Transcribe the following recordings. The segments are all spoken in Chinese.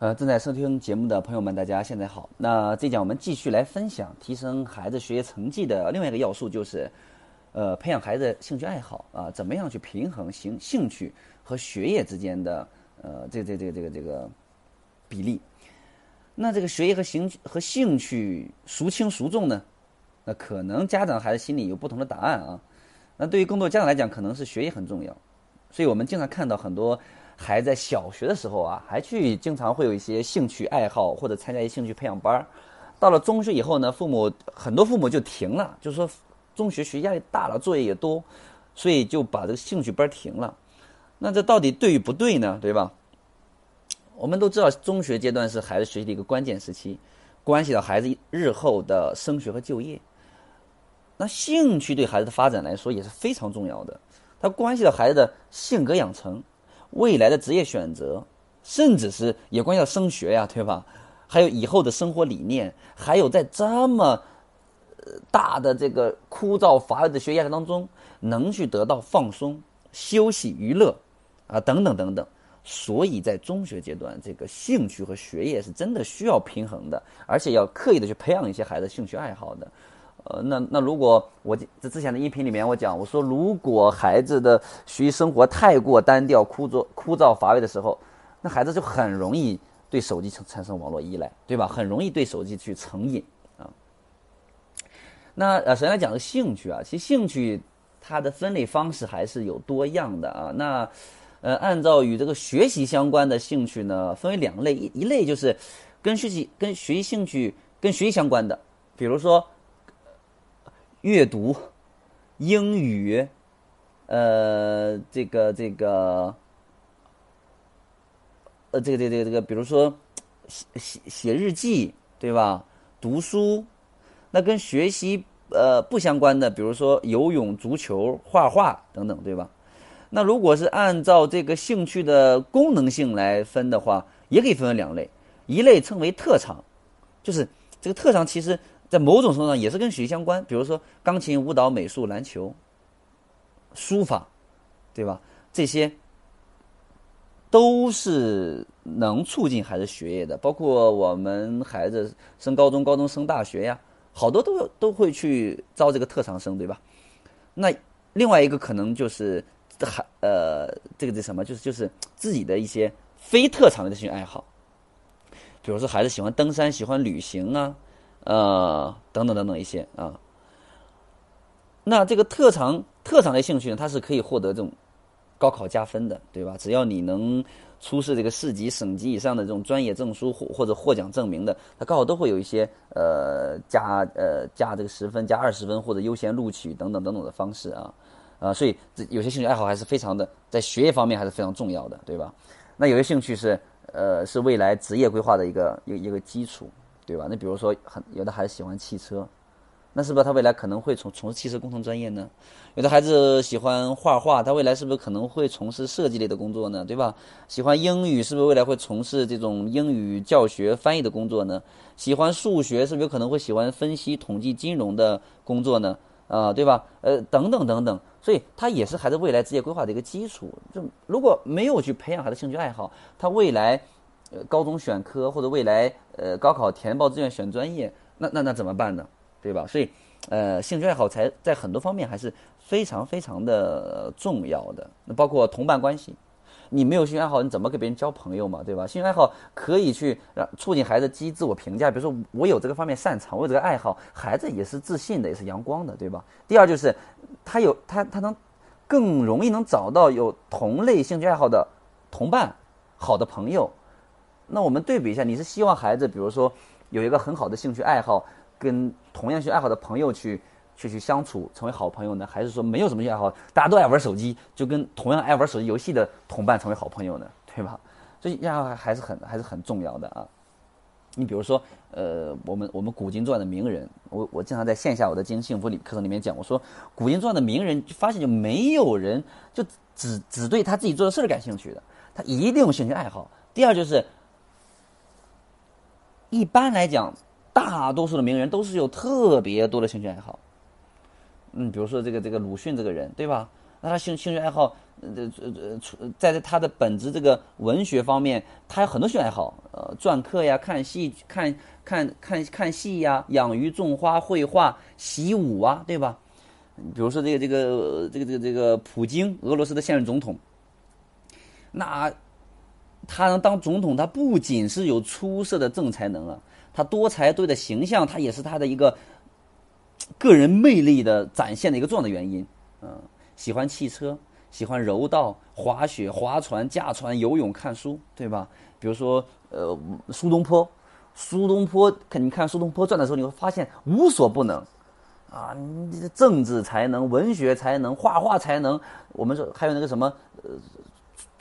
呃，正在收听节目的朋友们，大家现在好。那这讲我们继续来分享提升孩子学习成绩的另外一个要素，就是呃培养孩子兴趣爱好啊，怎么样去平衡兴兴趣和学业之间的呃这这这这个这个比例。那这个学业和兴趣和兴趣孰轻孰重呢？那可能家长孩子心里有不同的答案啊。那对于更多家长来讲，可能是学业很重要，所以我们经常看到很多。还在小学的时候啊，还去经常会有一些兴趣爱好或者参加一些兴趣培养班儿。到了中学以后呢，父母很多父母就停了，就是说中学学习压力大了，作业也多，所以就把这个兴趣班停了。那这到底对与不对呢？对吧？我们都知道，中学阶段是孩子学习的一个关键时期，关系到孩子日后的升学和就业。那兴趣对孩子的发展来说也是非常重要的，它关系到孩子的性格养成。未来的职业选择，甚至是也关系到升学呀，对吧？还有以后的生活理念，还有在这么大的这个枯燥乏味的学业当中，能去得到放松、休息、娱乐啊，等等等等。所以在中学阶段，这个兴趣和学业是真的需要平衡的，而且要刻意的去培养一些孩子兴趣爱好的。呃，那那如果我这之前的音频里面我讲，我说如果孩子的学习生活太过单调、枯燥、枯燥乏味的时候，那孩子就很容易对手机产产生网络依赖，对吧？很容易对手机去成瘾啊。那呃，首先来讲个兴趣啊，其实兴趣它的分类方式还是有多样的啊。那呃，按照与这个学习相关的兴趣呢，分为两类，一一类就是跟学习、跟学习兴趣、跟学习相关的，比如说。阅读、英语，呃，这个这个，呃，这个这个这个，比如说写写写日记，对吧？读书，那跟学习呃不相关的，比如说游泳、足球、画画等等，对吧？那如果是按照这个兴趣的功能性来分的话，也可以分为两类，一类称为特长，就是这个特长其实。在某种程度上也是跟学习相关，比如说钢琴、舞蹈、美术、篮球、书法，对吧？这些都是能促进孩子学业的。包括我们孩子升高中、高中升大学呀，好多都都会去招这个特长生，对吧？那另外一个可能就是还呃，这个是什么？就是就是自己的一些非特长的兴趣爱好，比如说孩子喜欢登山、喜欢旅行啊。呃，等等等等一些啊，那这个特长特长类兴趣呢，它是可以获得这种高考加分的，对吧？只要你能出示这个市级、省级以上的这种专业证书或或者获奖证明的，它高考都会有一些呃加呃加这个十分、加二十分或者优先录取等等等等的方式啊啊，所以这有些兴趣爱好还是非常的在学业方面还是非常重要的，对吧？那有些兴趣是呃是未来职业规划的一个一个一个基础。对吧？那比如说，很有的孩子喜欢汽车，那是不是他未来可能会从从事汽车工程专业呢？有的孩子喜欢画画，他未来是不是可能会从事设计类的工作呢？对吧？喜欢英语，是不是未来会从事这种英语教学翻译的工作呢？喜欢数学，是不是有可能会喜欢分析、统计、金融的工作呢？啊，对吧？呃，等等等等，所以他也是孩子未来职业规划的一个基础。就如果没有去培养孩子兴趣爱好，他未来。高中选科或者未来呃高考填报志愿选专业，那那那怎么办呢？对吧？所以，呃，兴趣爱好才在很多方面还是非常非常的重要的。那包括同伴关系，你没有兴趣爱好，你怎么跟别人交朋友嘛？对吧？兴趣爱好可以去让促进孩子积极自我评价，比如说我有这个方面擅长，我有这个爱好，孩子也是自信的，也是阳光的，对吧？第二就是他有他他能更容易能找到有同类兴趣爱好的同伴，好的朋友。那我们对比一下，你是希望孩子，比如说有一个很好的兴趣爱好，跟同样兴趣爱好的朋友去去去相处，成为好朋友呢，还是说没有什么爱好，大家都爱玩手机，就跟同样爱玩手机游戏的同伴成为好朋友呢？对吧？所以爱好还是很还是很重要的啊。你比如说，呃，我们我们古今中外的名人，我我经常在线下我的经营幸福里课程里面讲，我说古今中外的名人，发现就没有人就只只对他自己做的事儿感兴趣的，他一定有兴趣爱好。第二就是。一般来讲，大多数的名人都是有特别多的兴趣爱好。嗯，比如说这个这个鲁迅这个人，对吧？那他兴兴趣爱好，呃呃呃，在他的本职这个文学方面，他有很多兴趣爱好，呃，篆刻呀，看戏，看看看看戏呀，养鱼、种花、绘画、习武啊，对吧？比如说这个这个这个这个这个普京，俄罗斯的现任总统，那他能当总统，他不仅是有出色的政才能啊，他多才多艺的形象，他也是他的一个个人魅力的展现的一个重要的原因。嗯，喜欢汽车，喜欢柔道、滑雪、划船、驾船、游泳、看书，对吧？比如说，呃，苏东坡，苏东坡，看你看《苏东坡传》的时候，你会发现无所不能。啊，政治才能、文学才能、画画才能，我们说还有那个什么，呃，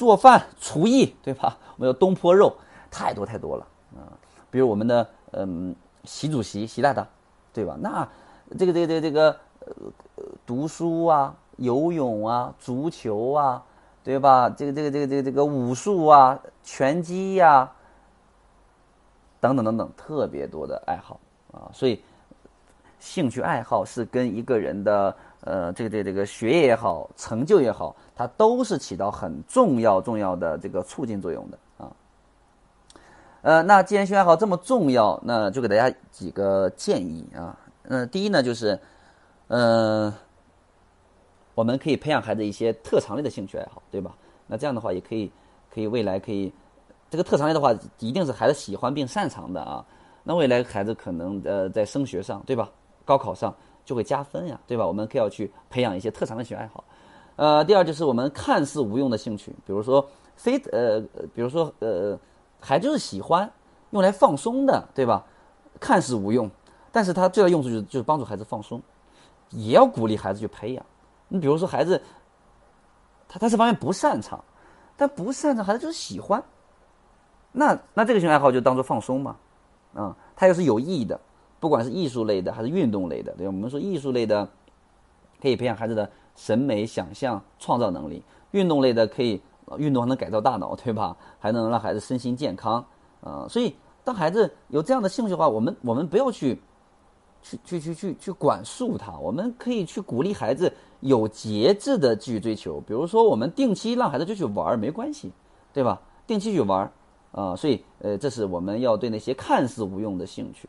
做饭、厨艺，对吧？我们有东坡肉，太多太多了啊。比如我们的嗯，习主席、习大大，对吧？那这个、这个、这个、这个，呃，读书啊，游泳啊，足球啊，对吧？这个、这个、这个、这个、这个武术啊，拳击呀，等等等等，特别多的爱好啊，所以。兴趣爱好是跟一个人的呃，这个这个这个学业也好，成就也好，它都是起到很重要重要的这个促进作用的啊。呃，那既然兴趣爱好这么重要，那就给大家几个建议啊。嗯，第一呢，就是嗯，我们可以培养孩子一些特长类的兴趣爱好，对吧？那这样的话也可以，可以未来可以这个特长类的话，一定是孩子喜欢并擅长的啊。那未来孩子可能呃在升学上，对吧？高考上就会加分呀，对吧？我们可以要去培养一些特长的兴趣爱好。呃，第二就是我们看似无用的兴趣，比如说非呃，比如说呃，孩子是喜欢用来放松的，对吧？看似无用，但是它最大用处就是就是帮助孩子放松，也要鼓励孩子去培养。你比如说孩子，他他这方面不擅长，但不擅长孩子就是喜欢，那那这个兴趣爱好就当做放松嘛，啊，它又是有意义的。不管是艺术类的还是运动类的，对吧？我们说艺术类的可以培养孩子的审美、想象、创造能力；运动类的可以运动还能改造大脑，对吧？还能让孩子身心健康。啊，所以当孩子有这样的兴趣的话，我们我们不要去去去去去去管束他，我们可以去鼓励孩子有节制的继续追求。比如说，我们定期让孩子就去玩儿没关系，对吧？定期去玩儿啊，所以呃，这是我们要对那些看似无用的兴趣。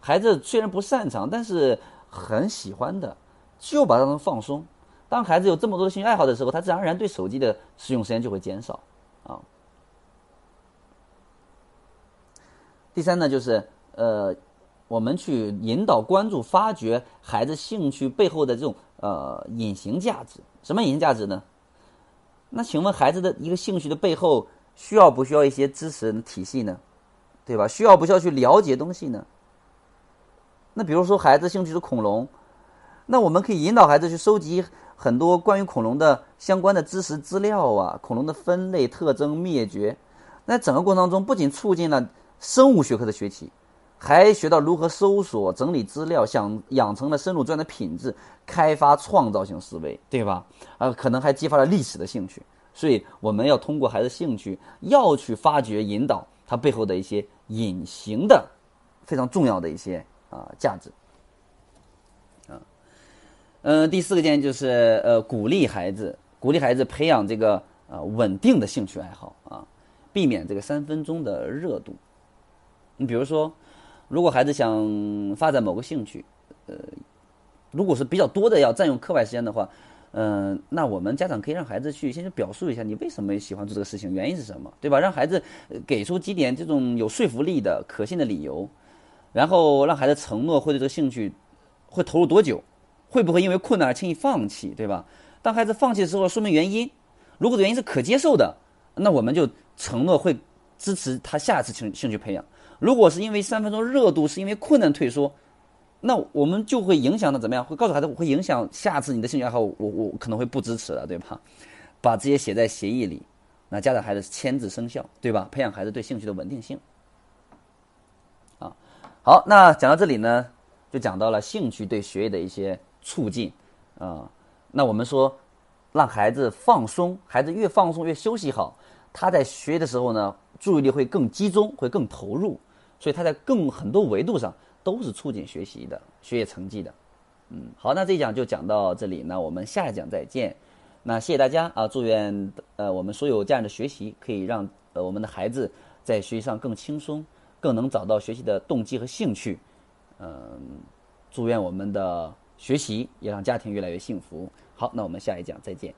孩子虽然不擅长，但是很喜欢的，就把它当放松。当孩子有这么多的兴趣爱好的时候，他自然而然对手机的使用时间就会减少。啊，第三呢，就是呃，我们去引导、关注、发掘孩子兴趣背后的这种呃隐形价值。什么隐形价值呢？那请问孩子的一个兴趣的背后，需要不需要一些知识体系呢？对吧？需要不需要去了解东西呢？那比如说，孩子兴趣是恐龙，那我们可以引导孩子去收集很多关于恐龙的相关的知识资料啊，恐龙的分类特征、灭绝。那整个过程当中，不仅促进了生物学科的学习，还学到如何搜索、整理资料，想养成了深入专业的品质，开发创造性思维，对吧？啊，可能还激发了历史的兴趣。所以，我们要通过孩子兴趣，要去发掘、引导他背后的一些隐形的、非常重要的一些。啊，价值，啊，嗯，第四个建议就是呃，鼓励孩子，鼓励孩子培养这个呃稳定的兴趣爱好啊，避免这个三分钟的热度。你比如说，如果孩子想发展某个兴趣，呃，如果是比较多的要占用课外时间的话，嗯，那我们家长可以让孩子去先去表述一下你为什么喜欢做这个事情，原因是什么，对吧？让孩子给出几点这种有说服力的可信的理由。然后让孩子承诺会对这个兴趣会投入多久，会不会因为困难而轻易放弃，对吧？当孩子放弃的时候，说明原因。如果原因是可接受的，那我们就承诺会支持他下次兴兴趣培养。如果是因为三分钟热度，是因为困难退缩，那我们就会影响到怎么样？会告诉孩子我会影响下次你的兴趣爱好，我我可能会不支持了，对吧？把这些写在协议里，那家长孩子签字生效，对吧？培养孩子对兴趣的稳定性。好，那讲到这里呢，就讲到了兴趣对学业的一些促进啊。那我们说，让孩子放松，孩子越放松越休息好，他在学的时候呢，注意力会更集中，会更投入，所以他在更很多维度上都是促进学习的学业成绩的嗯，好，那这一讲就讲到这里，那我们下一讲再见。那谢谢大家啊！祝愿呃我们所有家人的学习可以让呃我们的孩子在学习上更轻松，更能找到学习的动机和兴趣。嗯，祝愿我们的学习也让家庭越来越幸福。好，那我们下一讲再见。